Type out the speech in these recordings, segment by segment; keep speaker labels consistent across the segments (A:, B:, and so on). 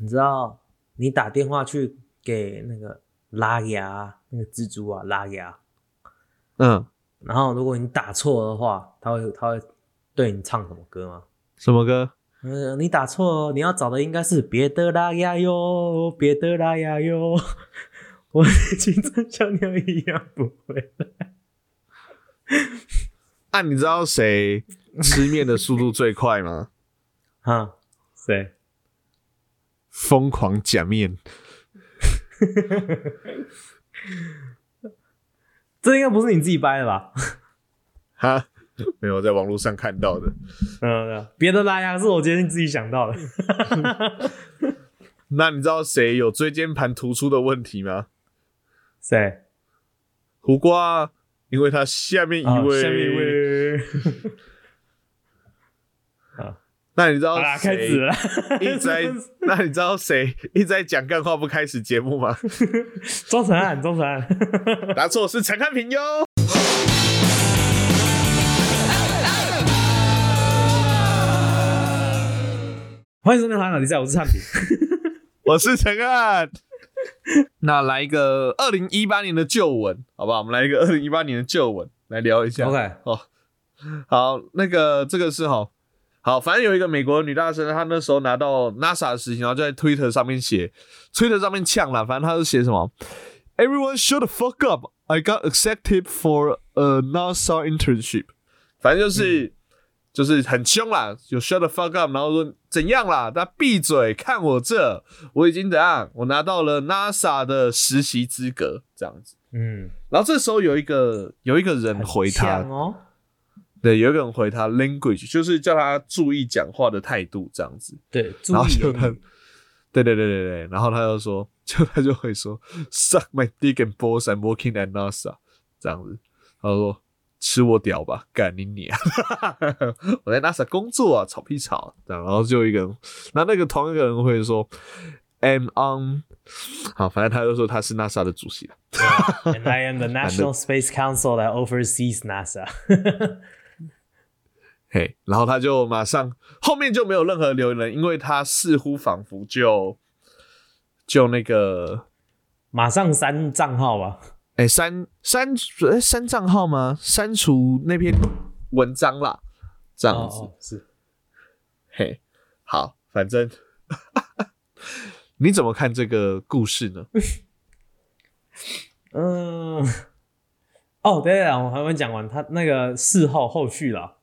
A: 你知道你打电话去给那个拉牙那个蜘蛛啊拉牙，
B: 嗯，
A: 然后如果你打错的话，他会他会对你唱什么歌吗？
B: 什么歌？
A: 嗯，你打错了，你要找的应该是别的拉雅哟，别的拉雅哟，我的青春像鸟一样不会来。
B: 啊，你知道谁吃面的速度最快吗？
A: 哈，谁？
B: 疯狂假面，
A: 这应该不是你自己掰的吧？
B: 哈，没有在网络上看到的。
A: 嗯，别的拉雅是我今天自己想到的。
B: 那你知道谁有椎间盘突出的问题吗？
A: 谁？
B: 胡瓜，因为他下面一
A: 哦，下面一位。
B: 那你知道谁
A: 始了。
B: 一直在？那你知道谁一直在讲干话不开始节目吗？
A: 庄成汉，庄成汉。
B: 答错是陈汉平哟。
A: 欢迎收听《华脑比赛》，我是汉平。
B: 我是陈汉。那来一个二零一八年的旧闻，好不好？我们来一个二零一八年的旧闻来聊一下。
A: OK，
B: 哦，好，那个这个是哈，好，反正有一个美国女大生，她那时候拿到 NASA 的实习，然后就在 Twitter 上面写，Twitter 上面呛了，反正她是写什么，Everyone shut the fuck up! I got accepted for a NASA internship。反正就是、就是很凶啦，有 shut the fuck up，然后说怎样啦，大家闭嘴，看我这，我已经怎样，我拿到了 NASA 的实习资格，这样子。
A: 嗯，
B: 然后这时候有一个有一个人回他，
A: 哦。
B: 对，有一个人回他 language，就是叫他注意讲话的态度这样子。
A: 对，注
B: 然后就他对对对对对，然后他就说，就他就会说，suck my dick and balls, I'm working at NASA，这样子。他说吃我屌吧，干你啊！我在 NASA 工作啊，吵屁吵。这样，然后就一个人，那那个同一个人会说，am on，好，反正他就说他是 NASA 的主席了。
A: And I am the National Space Council that oversees NASA
B: 嘿，然后他就马上后面就没有任何留言了，因为他似乎仿佛就就那个
A: 马上删账号吧。
B: 哎删删哎删账号吗？删除那篇文章啦，这样子。
A: 哦，是。
B: 嘿，好，反正你怎么看这个故事呢？
A: 嗯。哦，对了，我还没讲完，他那个事后后续啦，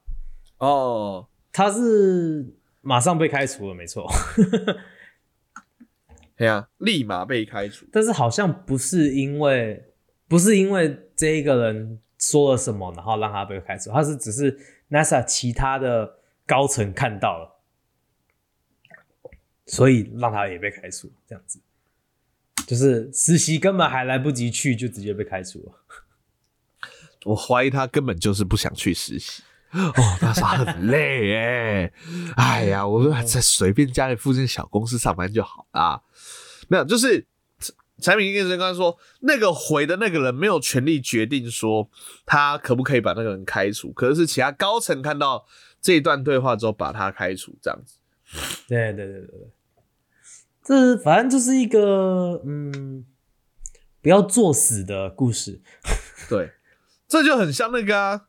B: 哦，
A: 他是马上被开除了，没错。
B: 对呀，立马被开除。
A: 但是好像不是因为不是因为这一个人说了什么，然后让他被开除，他是只是 NASA 其他的高层看到了，所以让他也被开除，这样子。就是实习根本还来不及去，就直接被开除了。
B: 我怀疑他根本就是不想去实习。哦，他说很累哎，哎呀，我在随便家里附近小公司上班就好啦。没有，就是产品经理刚刚说，那个回的那个人没有权利决定说他可不可以把那个人开除，可是其他高层看到这一段对话之后把他开除，这样子。
A: 对对对对对，这反正就是一个嗯，不要作死的故事。
B: 对，这就很像那个啊，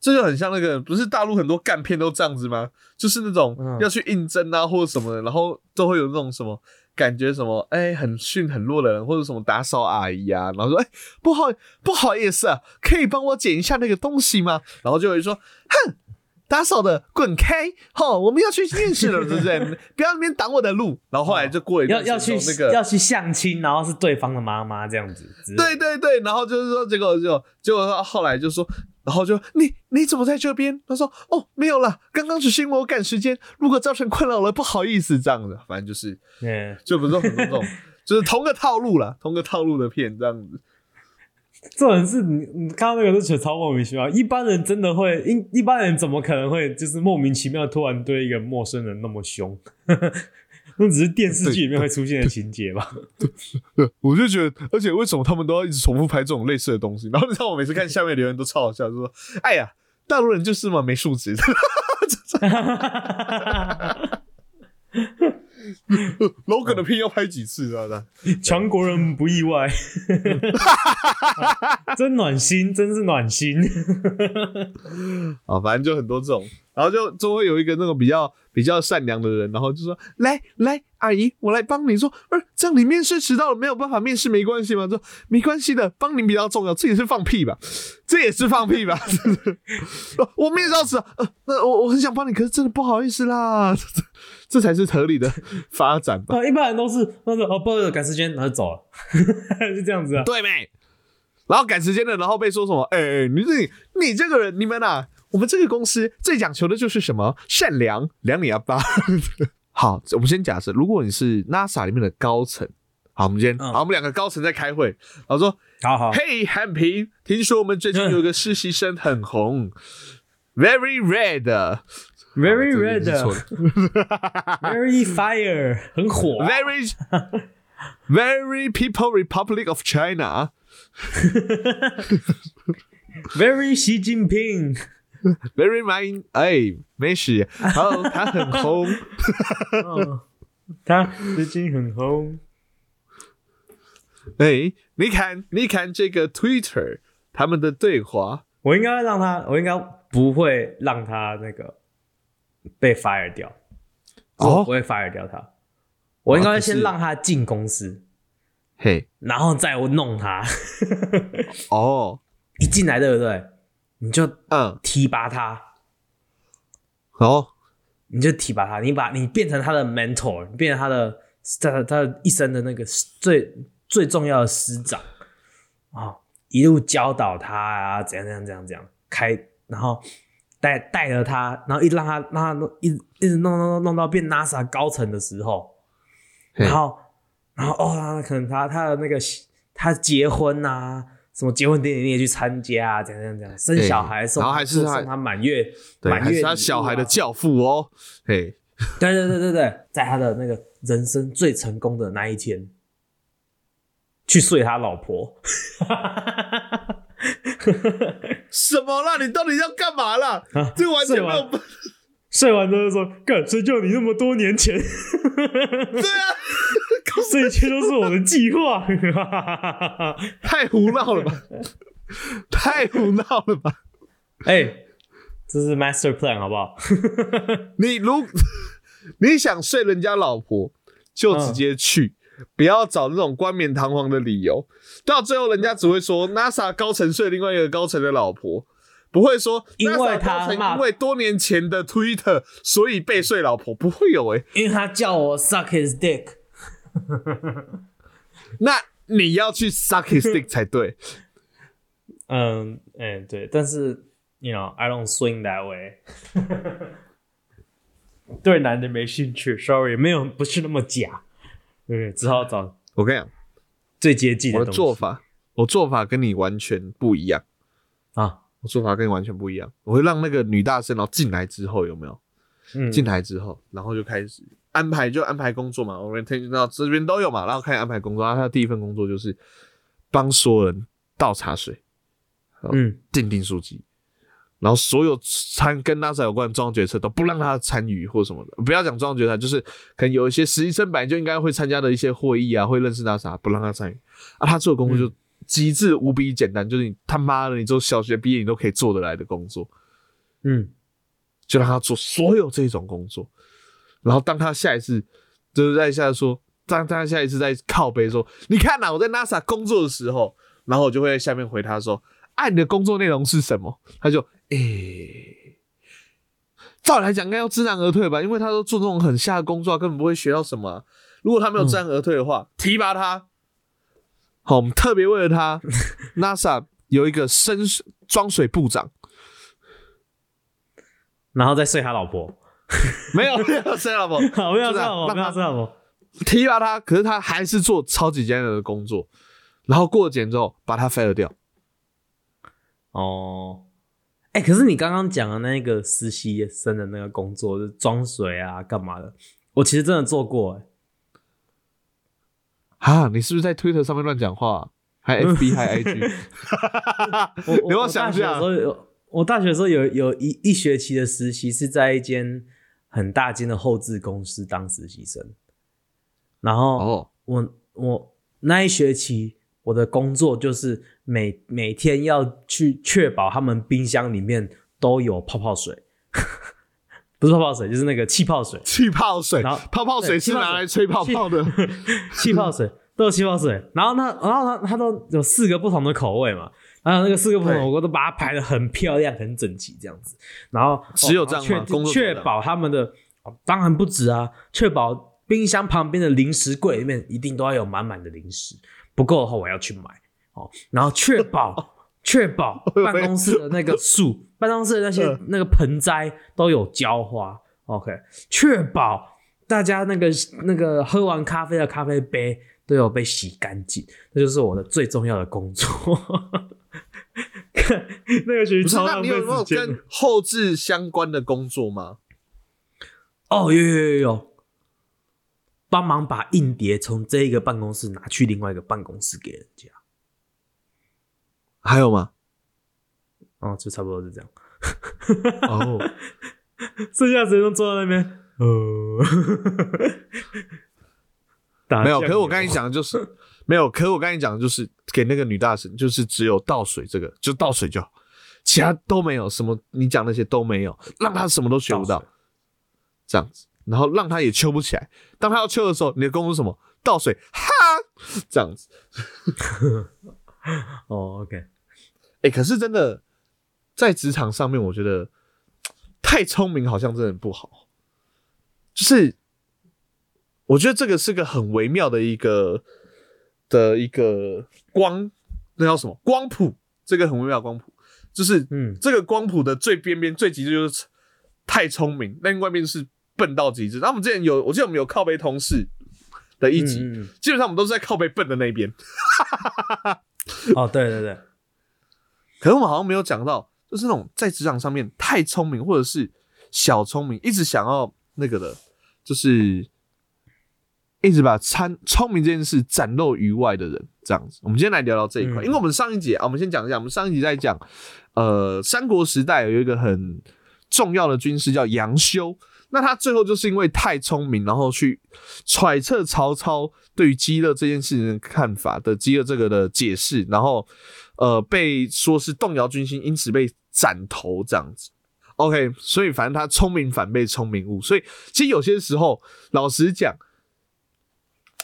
B: 这就很像那个，不是大陆很多干片都这样子吗？就是那种
A: 嗯
B: 要去应征啊，或者什么的，然后都会有那种什么感觉，什么哎、很逊很弱的人，或者什么打扫阿姨啊，然后说哎、不好不好意思啊，可以帮我捡一下那个东西吗？然后就会说哼。打扫的滚开！吼，我们要去面试了，对不对？不要在那边挡我的路。然后后来就过了一段
A: 要要去
B: 那个
A: 要去相亲，然后是对方的妈妈这样子。
B: 对对对，然后就是说，结果就结果他后来就说，然后就你你怎么在这边？他说哦没有啦，刚刚只是因为我赶时间，如果造成困扰了，不好意思，这样的，反正就是
A: 嗯，
B: 就不是很多这种，就是同个套路啦，同个套路的片这样子。
A: 这种是你你看到那个都觉得超莫名其妙。一般人真的会，一一般人怎么可能会就是莫名其妙突然对一个陌生人那么凶？那只是电视剧里面会出现的情节吧？
B: 对，我就觉得，而且为什么他们都要一直重复拍这种类似的东西？然后你知道我每次看下面留言都超好笑，就说：“哎呀，大陆人就是嘛，没素质。”，logan 的片要拍几次啊？的
A: 强 国人不意外，真暖心，真是暖心。
B: 啊，反正就很多这种，然后就就会有一个那种比较比较善良的人，然后就说：“来来，阿姨，我来帮你说，不是这样你面试迟到了没有办法面试没关系吗？说没关系的，帮您比较重要，这也是放屁吧？这也是放屁吧？我面试到迟，呃，那我我很想帮你，可是真的不好意思啦，这才是合理的发展吧？
A: 啊，一般人都是那个哦，不好意思，赶时间，然后就走了，是这样子啊。
B: 对没？然后赶时间的，然后被说什么？哎、哎，你这你这个人，你们啊，我们这个公司最讲求的就是什么？善良，量你阿爸。好，我们先假设，如果你是 NASA 里面的高层，好，我们今天，
A: 嗯
B: 好，我们两个高层在开会，然后说，
A: 好好，
B: 嘿，汉平，听说我们最近有一个实习生很红，very red。
A: very
B: 这个是
A: red，
B: 错的
A: very fire，很火啊。
B: very very people Republic of China。
A: very 习近平，
B: Very mind，哎，没事，然后他很 红，
A: 嗯，他最近很红。
B: 哎，你看，你看这个 Twitter 他们的对话，
A: 我应该让他，我应该不会让他那个被 fire 掉，
B: 哦
A: 我不会 fire 掉他，我应该先让他进公司，
B: 嘿，
A: 然后再弄他。
B: 哦，
A: 一进来对不对？你就
B: 嗯，
A: 提拔他，
B: 哦，
A: 你就提拔他，你把你变成他的 mentor，你变成他的他他的一生的那个最最重要的师长啊、一路教导他啊，怎样怎样怎样怎样开，然后带带着他，然后一直让他让他弄一直一直弄弄弄弄到变 NASA 高层的时候，然后然后哦，他可能他他的那个他结婚啊。什么结婚典礼你也去参加啊？怎样怎样怎样？生小孩送，
B: 然后还是他
A: 送他满月满月礼物啊
B: 小孩的教父哦，嘿，
A: 对对对对对，在他的那个人生最成功的那一天，去睡他老婆。
B: 什么啦？你到底要干嘛啦？这个完全没有，
A: 睡睡完之后就说：“干，谁叫你那么多年前？
B: 对啊，
A: 这一切都是我的计划。
B: 太胡闹了吧，太胡闹了吧！”
A: 哎，这是 master plan 好不好？
B: 你如你想睡人家老婆，就直接去，不要找那种冠冕堂皇的理由。到最后，人家只会说 NASA 高层睡另外一个高层的老婆，不会说
A: 因为他
B: 因为多年前的 Twitter 所以被睡老婆，不会有哎、
A: 因为他叫我 suck his dick。
B: 那你要去 suck his dick 才对。
A: 嗯哎，对，但是 you know I don't swing that way。对男的没兴趣，sorry，没有不是那么假，对，只好找
B: 我跟你讲，
A: 最接近
B: 我的做法，我做法跟你完全不一样。
A: 啊，
B: 我做法跟你完全不一样，我会让那个女大生，然后进来之后有没有？
A: 嗯，
B: 进来之后，然后就开始安排，就安排工作嘛。我们听到这边都有嘛，然后开始安排工作。然后他的第一份工作就是帮所有人倒茶水、
A: 嗯
B: 订订书籍，然后所有参跟 NASA 有关的重要决策都不让他参与或什么的。不要讲重要决策，就是可能有一些实习生本来就应该会参加的一些会议啊，会认识 NASA，不让他参与。啊，他做的工作就极致无比简单，就是你他妈的，你做小学毕业你都可以做得来的工作。
A: 嗯
B: 就让他做所有这种工作，然后当他下一次就是在下说，当他下一次在靠背说，你看呐、我在 NASA 工作的时候，然后我就会在下面回他说，啊，你的工作内容是什么？他就诶、照理来讲应该要知难而退吧，因为他都做这种很下的工作啊，根本不会学到什么啊、如果他没有知难而退的话，提拔他。好，我们特别为了他，NASA 有一个深水装水部长。
A: 然后再睡他老婆，
B: 没有没有生老婆，
A: 好，不要
B: 就这样
A: 这样哦，
B: 让他
A: 不。
B: 提拔他，可是他还是做超级艰难的工作，然后过了几年之后把他 fire 掉。
A: 哦，哎、可是你刚刚讲的那个实习生的那个工作，就是装水啊，干嘛的？我其实真的做过、哎，
B: 啊，你是不是在 Twitter 上面乱讲话、还 FB 还 IG？
A: 我我大学的时候有，我大学的时候有有一一学期的实习是在一间很大间的后置公司当实习生，然后
B: 哦，
A: 我我那一学期我的工作就是每每天要去确保他们冰箱里面都有泡泡水，不是泡泡水，就是那个气泡水，
B: 气泡水
A: 然后，
B: 泡泡水是拿来吹泡泡的。
A: 气泡水都有气泡水，然后呢然后它它都有四个不同的口味嘛。然后那个四个不同的
B: 对。
A: 我都把它排的很漂亮、很整齐这样子，然后
B: 只有这样吗？
A: 哦确保他们的、哦当然不止啊，确保冰箱旁边的零食柜里面一定都要有满满的零食，不够的话我要去买哦，然后确保 确保办公室的那个树，办公室的那些
B: 嗯。
A: 那个盆栽都有浇花，OK，确保大家那个那个喝完咖啡的咖啡杯都有被洗干净，这就是我的最重要的工作。看 那个学
B: 不是，
A: 期超浪费
B: 那你有没有跟后置相关的工作吗？
A: 哦，有有有有，帮忙把硬碟从这一个办公室拿去另外一个办公室给人家。
B: 还有吗？
A: 哦，就差不多是这样。
B: 哦，
A: 剩下时间都坐在那边，
B: 没有。可是我
A: 油
B: 刚才讲的就是没有，可是我刚才讲的就是给那个女大神，就是只有倒水这个，就倒水就好，其他都没有，什么你讲那些都没有，让她什么都学不到，这样子，然后让她也秋不起来。当她要秋的时候，你的工作是什么？倒水，哈，这样子。
A: 哦，OK，
B: 哎、可是真的在职场上面，我觉得太聪明好像真的不好。就是我觉得这个是个很微妙的一个的一个光，那叫什么光谱？这个很微妙光谱，就是
A: 嗯
B: 这个光谱的最边边最极致就是太聪明，另外一边是笨到极致。那我们之前有，我记得我们有靠背同事的一集，
A: 嗯嗯嗯
B: 基本上我们都是在靠背笨的那一边。
A: 哦，对对对，
B: 可是我们好像没有讲到，就是那种在职场上面太聪明，或者是小聪明，一直想要那个的，就是一直把参聪明这件事展露于外的人，这样子。我们今天来聊聊这一块，
A: 嗯
B: 因为我们上一节啊，我们先讲一下，我们上一集在讲，呃，三国时代有一个很重要的军师叫杨修。那他最后就是因为太聪明，然后去揣测曹操对于饥饿这件事情的看法的饥饿这个的解释，然后呃被说是动摇军心，因此被斩头这样子。OK，所以反正他聪明反被聪明误，所以其实有些时候，老实讲，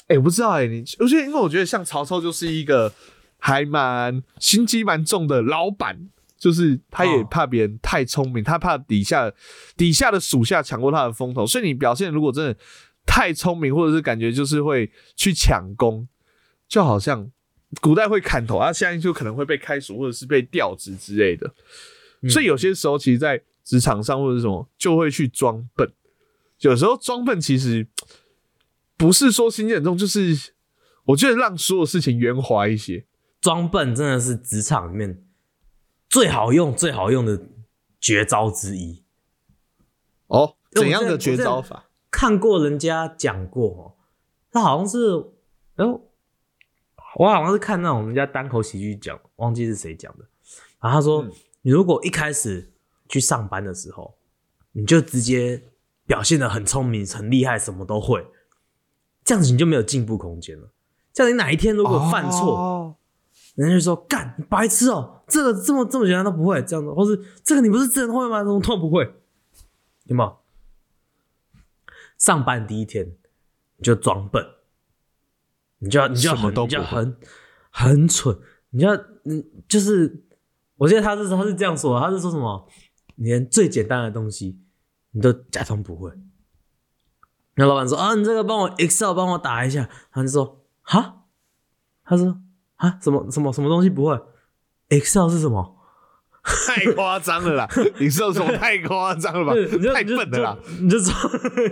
B: 哎、我不知道哎、你我觉得因为我觉得像曹操就是一个还蛮心机蛮重的老板，就是他也
A: 哦
B: 怕别人太聪明，他怕底下底下的属下抢过他的风头，所以你表现如果真的太聪明，或者是感觉就是会去抢功，就好像古代会砍头，啊，现在就可能会被开除或者是被调职之类的。所以有些时候，其实，在职场上或者是什么，就会去装笨。有时候装笨其实不是说心机很重，就是我觉得让所有事情圆滑一些。
A: 装笨真的是职场里面最好用、最好用的绝招之一。
B: 哦，怎样的绝招法？
A: 看过人家讲过哦，他好像是，哎呦，我好像是看那种人家单口喜剧讲，忘记是谁讲的。然后他说，
B: 嗯
A: 你如果一开始去上班的时候，你就直接表现的很聪明、很厉害，什么都会，这样子你就没有进步空间了。这样你哪一天如果犯错，
B: 哦
A: 人家就说干你白痴哦、这个这么这么简单都不会，这样子，或是这个你不是真的会吗？怎么突然不会？有没有？上班第一天你就装笨，你就要你就要很很很蠢，你就要嗯就是，我记得他是他是这样说，他是说什么？你连最简单的东西你都假装不会。那老板说啊，你这个帮我 Excel 帮我打一下，他就说哈，他说啊什么什么什么东西不会？Excel 是什么？
B: 太夸张了啦！你说什么太夸张了吧
A: 你？
B: 太笨了啦！
A: 你就装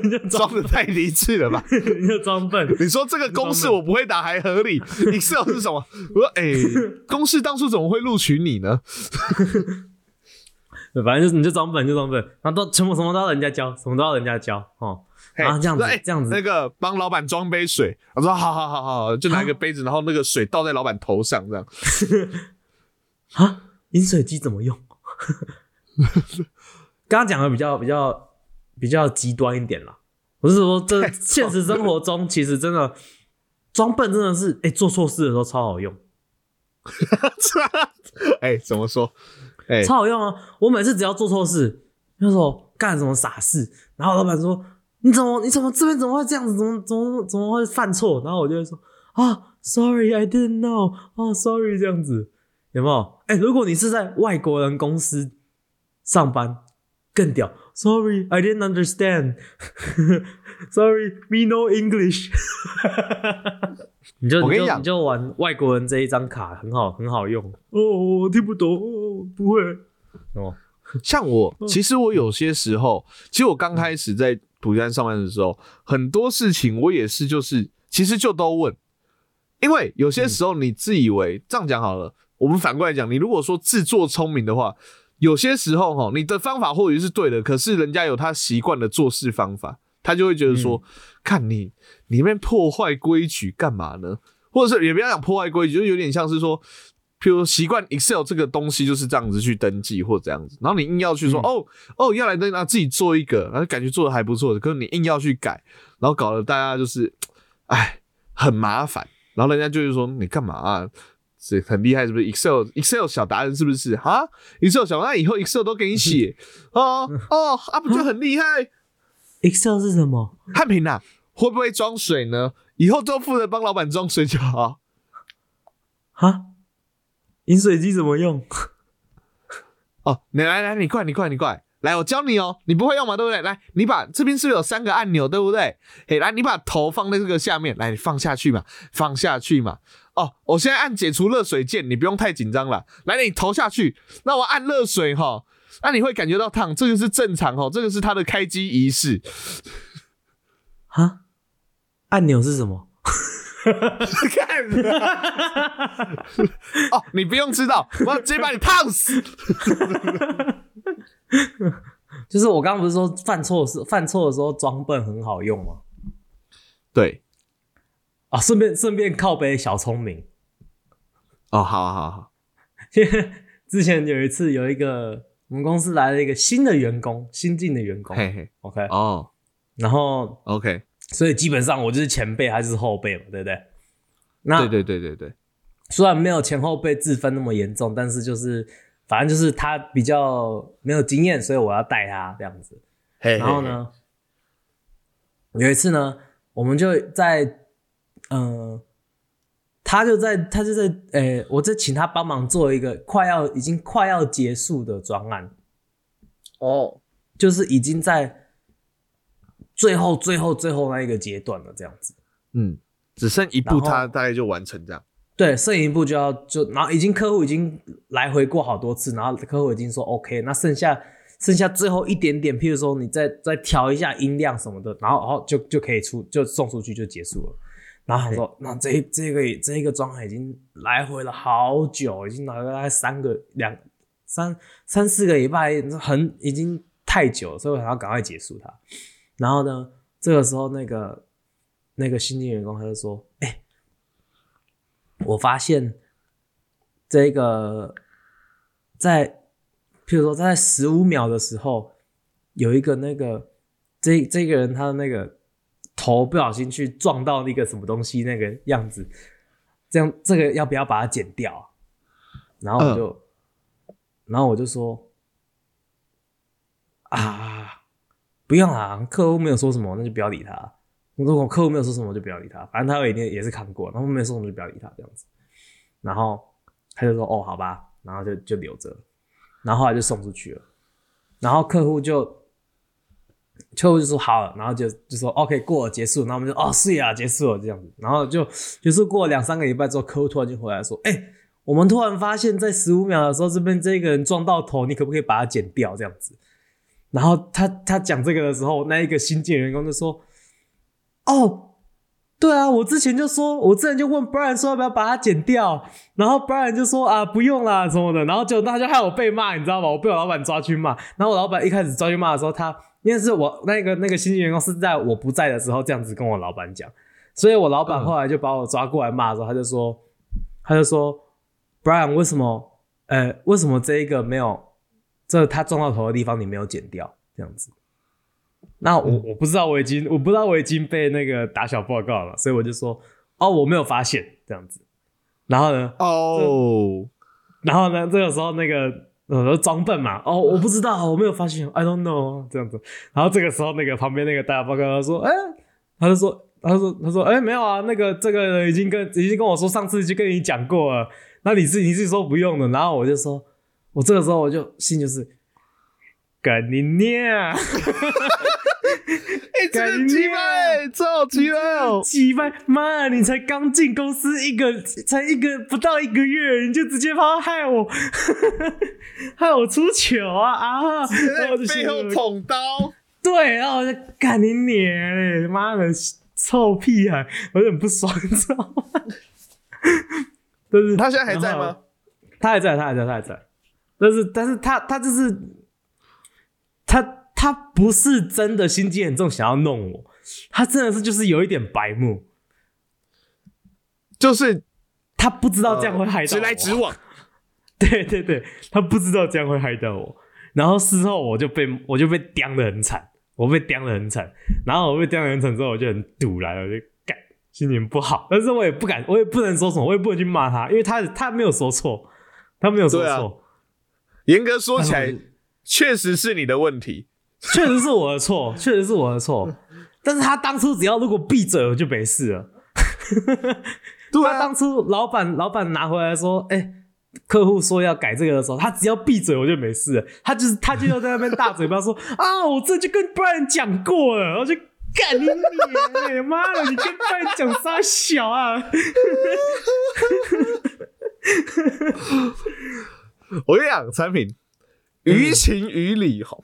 A: 你就装
B: 装的太离智了吧？
A: 你就装笨，
B: 你说这个公式我不会打还合理，Excel 是什么？我说，哎、公式当初怎么会录取你呢？
A: 反正就是你就装笨，你就装笨，然后都全部什么都要人家教，什么都要人家教哦。然后这样子
B: 哎
A: 这样子
B: 那个帮老板装杯水，我说好好好好，就拿一个杯子，然后那个水倒在老板头上，这样。
A: 啊，饮水机怎么用？刚刚讲的比较比较比较极端一点啦。我是说，这现实生活中其实真的装笨真的是，哎、做错事的时候超好用，
B: 哎，怎么说？哎，
A: 超好用啊！我每次只要做错事，就说干什么傻事，然后老板说你怎么你怎么这边怎么会这样子，怎么怎么怎么会犯错？然后我就会说啊，sorry，I didn't know，哦，sorry 这样子，有没有？哎、如果你是在外国人公司上班，更屌，sorry，I didn't understand，sorry，me no English。你就
B: 我跟你讲
A: 就你就玩外国人这一张卡，很好很好用。哦，我听不懂，哦，不会。哦，
B: 像我，其实我有些时候，其实我刚开始在补习班上班的时候，很多事情我也是，就是其实就都问，因为有些时候你自以为、这样讲好了，我们反过来讲，你如果说自作聪明的话，有些时候哈，你的方法或许是对的，可是人家有他习惯的做事方法，他就会觉得说，看你里面破坏规矩干嘛呢？或者是也不要讲破坏规矩，就有点像是说。譬如习惯 Excel 这个东西就是这样子去登记或这样子，然后你硬要去说、哦哦要来登记，啊自己做一个，然后感觉做的还不错的，可是你硬要去改，然后搞得大家就是，哎，很麻烦，然后人家就是说你干嘛啊？是很厉害是不是？Excel Excel 小达人是不是？哈，Excel 小那以后 Excel 都给你写哦哦，啊不就很厉害
A: ？Excel 是什么？
B: 汉平啊，会不会装水呢？以后都负责帮老板装水就好。
A: 哈？饮水机怎么用？
B: 哦，你来来，你快，你快，你快来，我教你哦。你不会用嘛，对不对？来，你把这边是不是有三个按钮，对不对？嘿，来，你把头放在这个下面，来，你放下去嘛，放下去嘛。哦，我现在按解除热水键，你不用太紧张了。来，你投下去，那我按热水哈，那你会感觉到烫，这个是正常哦，这个是它的开机仪式。
A: 哈？按钮是什么？
B: 看，哦，你不用知道，我要直接把你烫死。
A: 就是我刚刚不是说犯错是犯错的时候装笨很好用吗？
B: 对，
A: 啊，顺便顺便靠背小聪明。
B: 哦，好好好，
A: 因为之前有一次有一个我们公司来了一个新的员工，新进的员工。
B: 嘿嘿
A: ，，OK，
B: 哦。
A: 然后
B: ，OK，
A: 所以基本上我就是前辈，还是后辈嘛，对不对？那
B: 对对对对对，
A: 虽然没有前后辈之分那么严重，但是就是反正就是他比较没有经验，所以我要带他这样子。
B: 嘿
A: 然后？呢，有一次呢，我们就在，嗯、他就在他就在，诶、我就请他帮忙做一个快要已经快要结束的专案，
B: 哦，
A: 就是已经在最后最后最后那一个阶段了，这样子。
B: 嗯，只剩一步，他大概就完成这样。
A: 对，剩一步就要就，然后已经客户已经来回过好多次，然后客户已经说 OK，那剩下剩下最后一点点，譬如说你再再调一下音量什么的，然后然后就就可以出就送出去就结束了。然后他说，那这这个这个状态已经来回了好久，已经来了大概三个两三三四个礼拜，很已经太久了，所以我想要赶快结束它。然后呢，这个时候那个那个新进员工他就说，哎、我发现这个在，譬如说在十五秒的时候，有一个那个这这个人他的那个头不小心去撞到那个什么东西那个样子，这样这个要不要把它剪掉啊？然后我就，然后我就说啊，不用啦，客户没有说什么，那就不要理他。如果客户没有说什么，就不要理他。反正他一定也是看过，然后没有说什么就不要理他这样子。然后他就说：“哦，好吧。”然后就就留着。然后后来就送出去了。然后客户就客户就说好，然后就就说 OK 过了结束。然后我们就哦是呀，结束了这样子。然后就就是过了两三个礼拜之后，客户突然就回来说：“哎、我们突然发现，在十五秒的时候，这边这个人撞到头，你可不可以把它剪掉？这样子。”然后他他讲这个的时候，那一个新进员工就说：“哦，对啊，我之前就说，我之前就问 Brian 说要不要把它剪掉，然后 Brian 就说啊不用啦什么的，然后就那就害我被骂，你知道吗？我被我老板抓去骂，然后我老板一开始抓去骂的时候，他因为是我那个那个新进员工是在我不在的时候这样子跟我老板讲，所以我老板后来就把我抓过来骂的时候，他就说他就说 Brian 为什么呃为什么这一个没有这他撞到头的地方你没有剪掉这样子。那我我不知道我已经我不知道我已经被那个打小报告了，所以我就说哦我没有发现这样子。然后呢，
B: 哦，
A: 然后呢，这个时候那个呃装笨嘛，哦我不知道，我没有发现，I don't know 这样子。然后这个时候那个旁边那个打小报告他说，哎，他就说他说他说哎没有啊，那个这个人已经跟已经跟我说上次就跟你讲过了，那你是你是说不用的。然后我就说，我这个时候我就心就是。干你娘！
B: 哎，这个鸡掰，这好鸡掰哦！
A: 鸡掰，妈，你才刚进公司一个，才一个不到一个月，你就直接跑害我，害我出糗啊啊！
B: 然后背后捅刀，
A: 对，然后我就干你娘！妈的，臭屁孩，我有点不爽，你知道吗？但是
B: 他现在还在吗？
A: 他还在，他还在，他还在。但是，但是他他就是。他他不是真的心机很重，想要弄我，他真的是就是有一点白目，
B: 就是
A: 他不知道这样会害到
B: 直来直往，
A: 对对对，他不知道这样会害到我，然后事后我就被我就被刁的很惨，我被刁的很惨，然后我被刁的很惨之后，我就很堵来了，我就干，心情不好，但是我也不敢，我也不能说什么，我也不能去骂他，因为他他没有说错，他没有说错，
B: 严格说起来。确实是你的问题，
A: 确实是我的错，确实是我的错。但是他当初只要如果闭嘴，我就没事了。他当初老板老板拿回来说，哎，客户说要改这个的时候，他只要闭嘴，我就没事了。他就是他就要在那边大嘴巴说 啊，我这就跟 Brian 讲过了，我就干你你 妈的，你跟 Brian 讲啥小啊？
B: 我跟你讲，产品。于情于理，哈，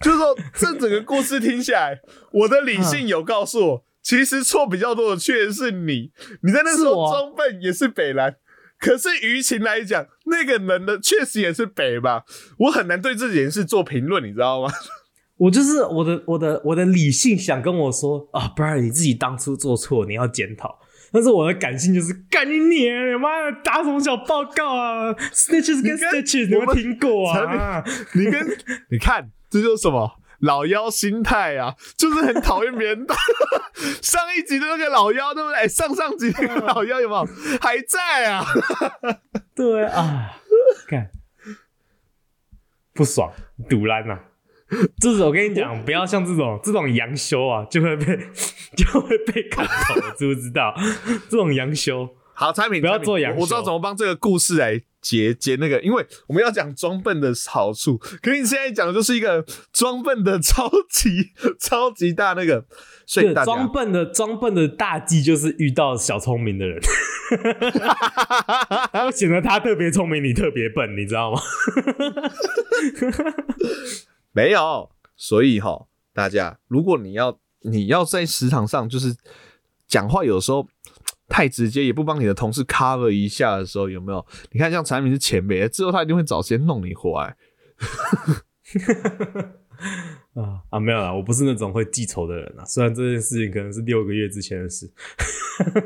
B: 就是说，这整个故事听下来，我的理性有告诉我，其实错比较多的确实是你。你在那时候装笨也是北蓝，可是于情来讲，那个人的确实也是北吧。我很难对这件事做评论，你知道吗？
A: 我就是我的我的我的理性想跟我说啊，不然你自己当初做错，你要检讨。但是我的感性就是干你娘！妈的，打什么小报告啊？Snitches 跟 Stitches，有没有听过啊？
B: 你跟 你看，这就是什么老妖心态啊？就是很讨厌别人打。上一集的那个老妖，对不对？上上集那个老妖有没有 还在啊？
A: 对啊，看不爽，堵烂呐！就是我跟你讲，不要像这种这种杨修啊，就会被 就会被砍头，知不知道？这种杨修，
B: 好，产品
A: 不要做杨，
B: 我知道怎么帮这个故事来结结那个，因为我们要讲装笨的好处，可是你现在讲的就是一个装笨的超级超级大那个，所以
A: 装笨的装笨的大忌就是遇到小聪明的人，显得他特别聪明，你特别笨，你知道吗？
B: 没有，所以哈，大家，如果你要你要在食堂上就是讲话，有时候太直接，也不帮你的同事 cover 一下的时候，有没有？你看，像产品是前辈，之后他一定会找时间弄你回来。
A: 啊啊，没有啦，我不是那种会记仇的人啊。虽然这件事情可能是六个月之前的事，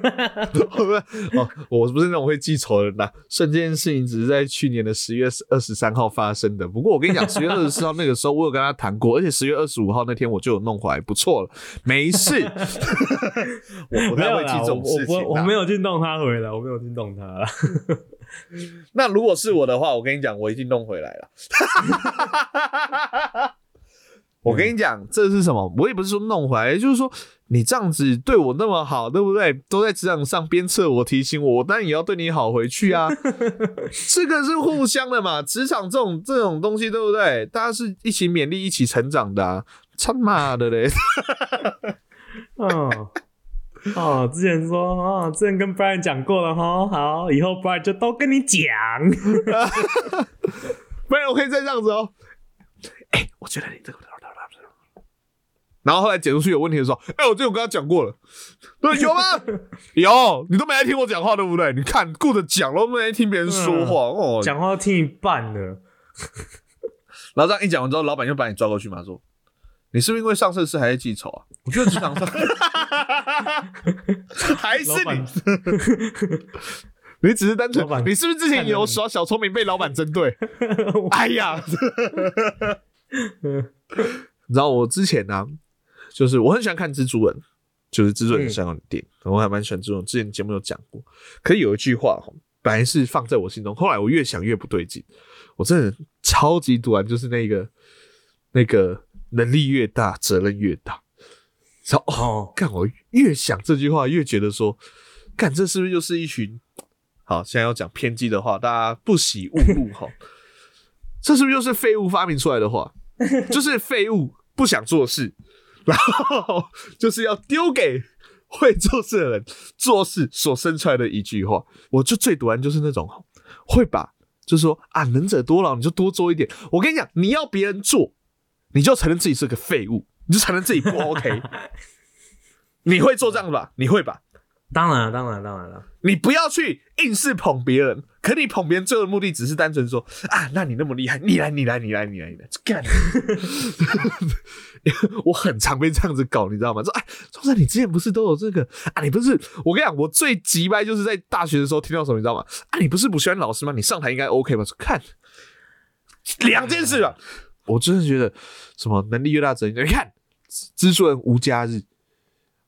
B: 哦，我不是那种会记仇的人呐。瞬间事情只是在去年的十月二十三号发生的。不过我跟你讲，十月二十四号那个时候我有跟他谈过，而且十月二十五号那天我就有弄回来，不错了，没事。我不太会记这种事情，
A: 我没有去弄他回来，我没有去弄他。
B: 那如果是我的话，我跟你讲，我一定弄回来了。我跟你讲，这是什么？我也不是说弄回来，就是说你这样子对我那么好，对不对？都在职场上鞭策我、提醒我，我当然也要对你好回去啊。这个是互相的嘛，职场这种这种东西，对不对？大家是一起勉励、一起成长的。他妈的嘞！
A: 哦哦，之前说哦，之前跟 Brian 讲过了哈，好，以后 Brian 就都跟你讲。
B: 不然我可以再这样子哦。哎，我觉得你这个。然后后来剪出去有问题的时候，哎，我这我跟他讲过了，对，有吗？有，你都没来听我讲话，对不对？你看顾着讲了，没来听别人说话哦，
A: 讲话听一半了。
B: 然后这样一讲完之后，老板就把你抓过去嘛，说你是不是因为上次事还在记仇啊？我觉得职场上 还是你，你只是单纯，你是不是之前有耍小聪明被老板针对？哎呀！你知道我之前呢、就是我很喜欢看蜘蛛人，就是蜘蛛人
A: 嗯
B: 相关的电影，我还蛮喜欢蜘蛛人。之前节目有讲过，可是有一句话哈，本来是放在我心中，后来我越想越不对劲。我真的超级堵然，就是那个那个能力越大，责任越大。然后哦，
A: 哦，
B: 干我越想这句话，越觉得说，干这是不是就是一群好？现在要讲偏激的话，大家不喜勿入哈。这是不是就是废物发明出来的话？就是废物不想做事，然后就是要丢给会做事的人做事所生出来的一句话。我就最堵然就是那种会把，就是说啊，能者多劳，你就多做一点。我跟你讲，你要别人做，你就承认自己是个废物，你就承认自己不 OK。你会做这样吧？你会吧？
A: 当然了，当然了，当然了。
B: 你不要去硬是捧别人，可你捧别人最后的目的只是单纯说啊，那你那么厉害，你来，你来，你来，你来，你来，干！我很常被这样子搞，你知道吗？说哎，中山，你之前不是都有这个啊？你不是我跟你讲，我最急掰就是在大学的时候听到什么，你知道吗？啊，你不是补习班老师吗？你上台应该 OK 吧？说看两件事吧，我真的觉得什么能力越大责任越大。你看蜘蛛人无家日，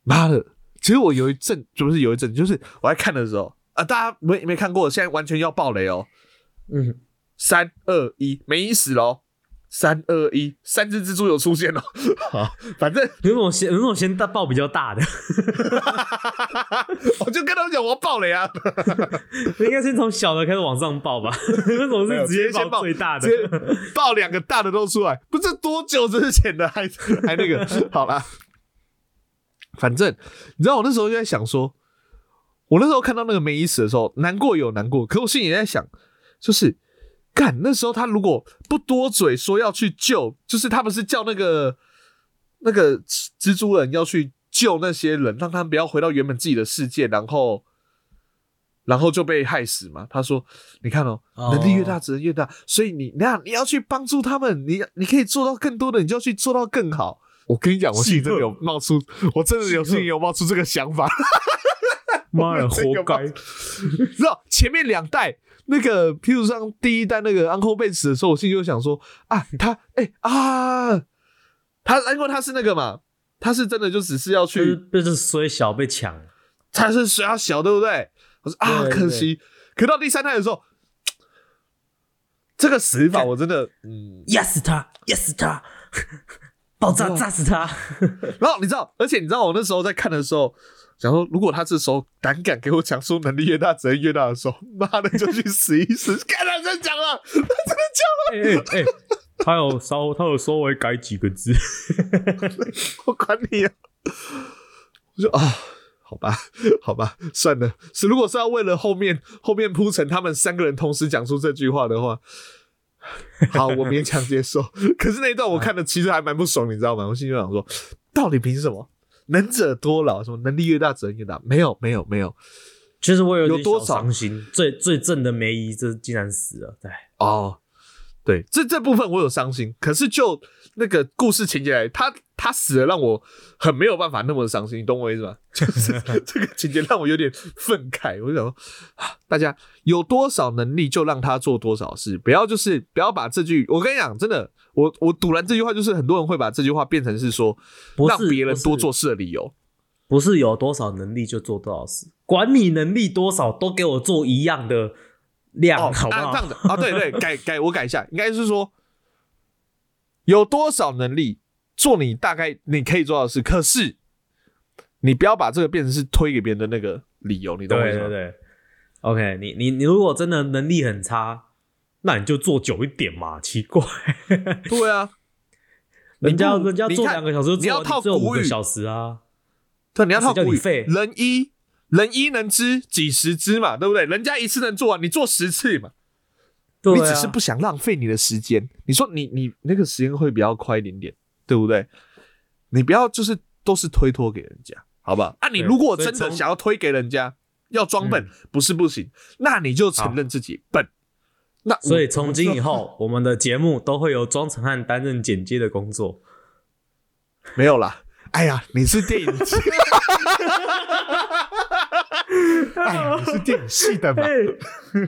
B: 妈的！其实我有一阵，就不是有一阵，就是我在看的时候啊，大家没没看过，现在完全要爆雷哦！
A: 嗯，
B: 三二一，梅姨死了哦！三二一，三只蜘蛛有出现了。好，反正
A: 有种先有种先大爆比较大的，
B: 我就跟他们讲我要爆雷啊！
A: 应该先从小的开始往上爆吧？为什么是直接
B: 先
A: 爆最大的
B: 直？接爆两个大的都出来，不是多久之前的，还还那个好啦。反正你知道，我那时候就在想说，我那时候看到那个梅姨死的时候，难过有难过，可我心里也在想，就是干那时候他如果不多嘴说要去救，就是他不是叫那个那个蜘蛛人要去救那些人，让他们不要回到原本自己的世界，然后然后就被害死嘛。他说：“你看哦，
A: 哦
B: 能力越大，责任越大，所以你那你要去帮助他们，你你可以做到更多的，你就要去做到更好。”我跟你讲，我心里真的有冒出，我真的有心里有冒出这个想法。
A: 妈的，
B: 这个
A: 活该！
B: 知道前面两代那个，譬如像第一代那个 Uncle Ben 死的时候，我心里就想说啊，他哎、啊，他因为他是那个嘛，他是真的就只是要
A: 就是
B: 去，
A: 就是虽小被抢，
B: 他是水要小，对不对？我说啊，可惜，可到第三代的时候，这个死法我真的，嗯，
A: 压死他，压死他，爆炸炸死他。
B: 然后你知道，而且你知道，我那时候在看的时候，想说，如果他这时候胆敢给我讲说能力越大责任越大的时候，妈的就去死一死！看他真讲了，他真的讲了。
A: 哎他有稍他有稍微改几个字，
B: 我管你啊！我说啊，好吧，好吧，算了。是如果是要为了后面后面铺陈他们三个人同时讲出这句话的话，好，我勉强接受。可是那一段我看的其实还蛮不爽，你知道吗？我心里就想说，到底凭什么？能者多劳，什么能力越大责任越大？没有，没有，没有。
A: 其实我有
B: 多
A: 伤心。最最正的梅姨，这竟然死了，对，
B: 哦，对，这这部分我有伤心，可是就那个故事情节来，他他死了，让我很没有办法那么伤心，你懂我意思吗？就是 这个情节让我有点愤慨，我就想说，啊大家有多少能力就让他做多少事，不要就是不要把这句，我跟你讲，真的，我我堵拦这句话，就是很多人会把这句话变成是说
A: 不是
B: 让别人多做事的理由。
A: 不是有多少能力就做多少事，管你能力多少，都给我做一样的量，
B: 哦，
A: 好不好？
B: 啊、这样子啊，对对，改改我改一下，应该是说有多少能力做你大概你可以做到的事，可是你不要把这个变成是推给别人的那个理由，你懂我意思吗？
A: 对对对，OK，你你你如果真的能力很差，那你就做久一点嘛，奇怪，
B: 对啊，
A: 人家人家做两个小时
B: 你要套古语
A: 个小时啊，
B: 对，你要套古语人一人一能知几十知嘛，对不对？人家一次能做完，你做十次嘛，
A: 对啊
B: 你只是不想浪费你的时间。你说你你那个时间会比较快一点点，对不对？你不要就是都是推脱给人家，好不好？啊，你如果真的想要推给人家，要装笨、不是不行，那你就承认自己笨。那
A: 所以从今以后，我们的节目都会由庄成汉担任剪接的工作。
B: 没有啦。哎呀，你是电影系，你是电影系的嘛？
A: 哎，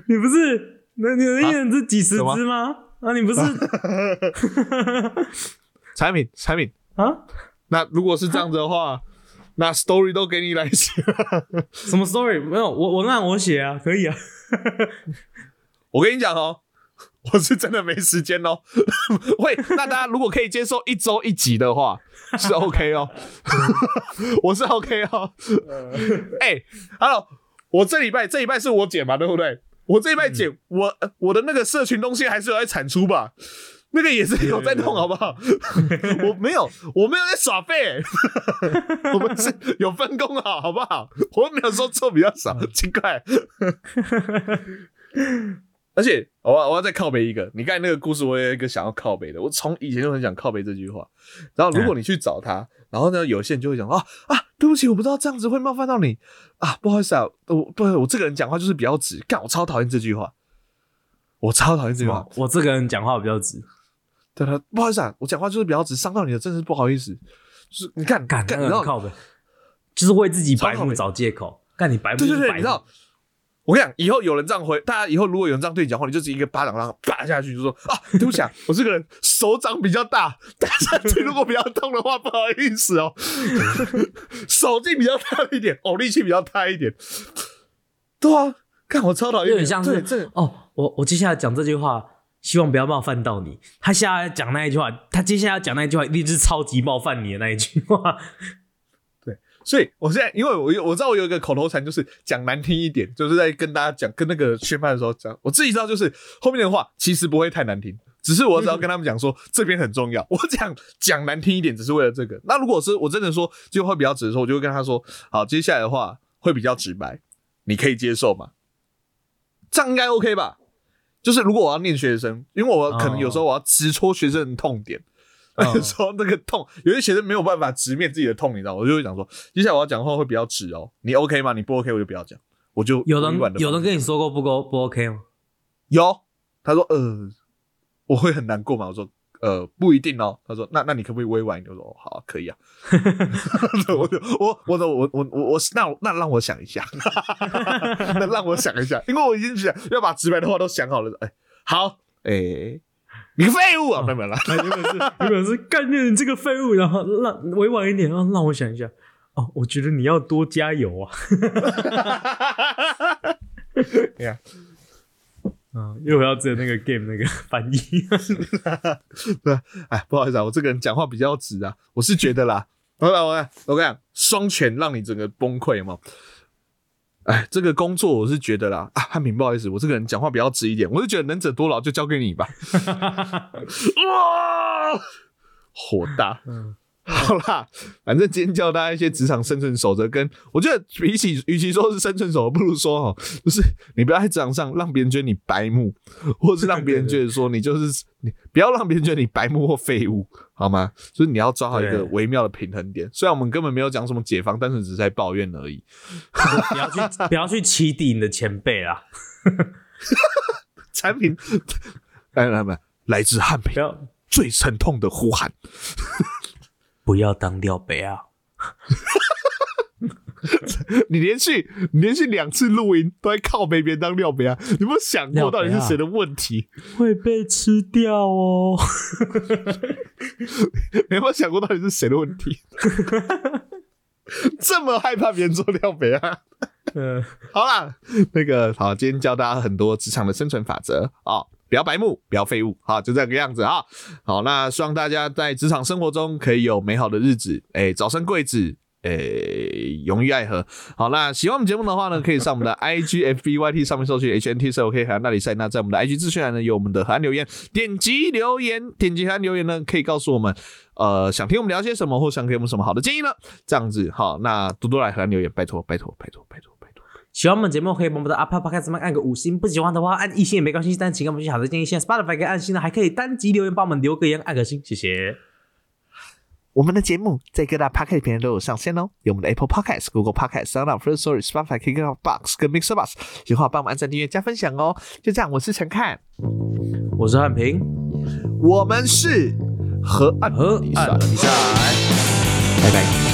A: 你不是那你的一人是几十只吗？啊，你不是
B: 产品产品。
A: 啊？
B: 那如果是这样子的话，那 story 都给你来写。
A: 什么 story？没有，我我让我写啊，可以啊。
B: 我跟你讲哦，我是真的没时间哦。喂，那大家如果可以接受一周一集的话，是 OK 哦。我是 OK 哦。哎，Hello，我这礼拜这礼拜是我剪嘛，对不对？我这礼拜剪，我我的那个社群东西还是有在产出吧。那个也是有在弄，好不好？我没有，我没有在耍废，我们是有分工好，好不好？我没有说做比较少，奇怪。而且，我我要再靠背一个，你刚才那个故事，我有一个想要靠背的。我从以前就很想靠背这句话。然后，如果你去找他，然后呢，有些人就会讲啊啊，对不起，我不知道这样子会冒犯到你啊，不好意思啊，我对，我这个人讲话就是比较直，干，我超讨厌这句话，我超讨厌这句话，
A: 我这个人讲话比较直。
B: 对他不好意思啊，我讲话就是比较直，伤到你了真是不好意思。就是你看，
A: 干，然后靠背，就是为自己白目找借口。干你白目，
B: 对对对，你知道？我跟你讲，以后有人这样回，大家以后如果有人这样对你讲话，你就直接一个巴掌让他啪下去，就说啊，对不起啊，我这个人手掌比较大，打下去如果比较痛的话，不好意思哦。手劲比较大一点，哦，力气比较大一点。对啊，看我超讨厌，
A: 有点像是
B: 这
A: 哦，我我接下来讲这句话。希望不要冒犯到你。他下来讲那一句话，他接下来要讲那一句话，一定是超级冒犯你的那一句话。
B: 所以我现在，因为我我知道我有一个口头禅，就是讲难听一点，就是在跟大家讲，跟那个宣判的时候讲。我自己知道，就是后面的话其实不会太难听，只是我只要跟他们讲说这边很重要。我讲讲难听一点，只是为了这个。那如果是我真的说这句话比较直的时候，我就会跟他说：好，接下来的话会比较直白，你可以接受吗？这样应该 OK 吧？就是如果我要念学生，因为我可能有时候我要直戳学生的痛点，那个痛，有些学生没有办法直面自己的痛，你知道，我就会讲说，接下来我要讲话会比较直哦，你 OK 吗？你不 OK 我就不要讲，我就
A: 有人有人跟你说过不够不 OK 吗？
B: 有，他说呃，我会很难过嘛？我说。呃，不一定哦。他说：“那那你可不可以委婉一点？”我说：“好，可以啊。”我我我我我我我那那让我想一下，那让我想一下，因为我已经想要把直白的话都想好了。哎，好，哎，你个废物啊！没有没有，
A: 原本是原本是干掉你这个废物，然后让委婉一点，让让我想一下。哦，我觉得你要多加油啊！
B: 对 呀。
A: 嗯，又回到之前那个 game 那个翻译，
B: 对，哎，不好意思啊，我这个人讲话比较直啊，我是觉得啦，我来，我来，我跟你讲，双拳让你整个崩溃嘛。哎，这个工作我是觉得啦，啊，汉平，不好意思，我这个人讲话比较直一点，我是觉得能者多劳，就交给你吧。哇，火大。嗯。好啦，反正今天教大家一些职场生存守则，跟我觉得比起与其说是生存守则，不如说哦，就是你不要在职场上让别人觉得你白目，或是让别人觉得说你就是你，不要让别人觉得你白目或废物，好吗？就是你要抓好一个微妙的平衡点。虽然我们根本没有讲什么解放，但是只是在抱怨而已。
A: 不要去不要去起底你的前辈啦！
B: 产品来来来，来自汉平最沉痛的呼喊。
A: 不要当廖北啊！
B: 你连续连续两次录音都在靠北边当廖北啊！有没有想过到底是谁的问题？
A: 会被吃掉哦！
B: 你有没有想过到底是谁的问题？这么害怕别人做廖北啊？嗯，好啦，那个好，今天教大家很多职场的生存法则啊。不要白目，不要废物，好，就这个样子啊。好，那希望大家在职场生活中可以有美好的日子，哎，早生贵子，哎，永浴爱河。好，那喜欢我们节目的话呢，可以上我们的 I G F B Y T 上面搜寻 H N T C O K 海岸那里赛。那在我们的 I G 资讯栏呢，有我们的海岸留言，点击留言，点击海岸留言呢，可以告诉我们，呃，想听我们聊些什么，或想给我们什么好的建议呢？这样子，好，那多多来海岸留言，拜托，拜托，拜托，拜托。
A: 喜欢我们节目可以帮我们的 Apple Podcast 上按个五星，不喜欢的话按一星也没关系，但请给我们最好的建议。现在 Spotify 可以按星的，还可以单击留言帮我们留个言，按个星，谢谢。我们的节目在各大 Podcast 平台都有上线哦，有我们的 Apple Podcast、Google Podcast、Sound、First Story、Spotify、KKBox 跟 Mixer Box，喜欢帮我们按赞、订阅、加分享哦。就这样，我是陈看，我是汉平，
B: 我们是河岸
A: 河岸比赛，
B: 拜拜。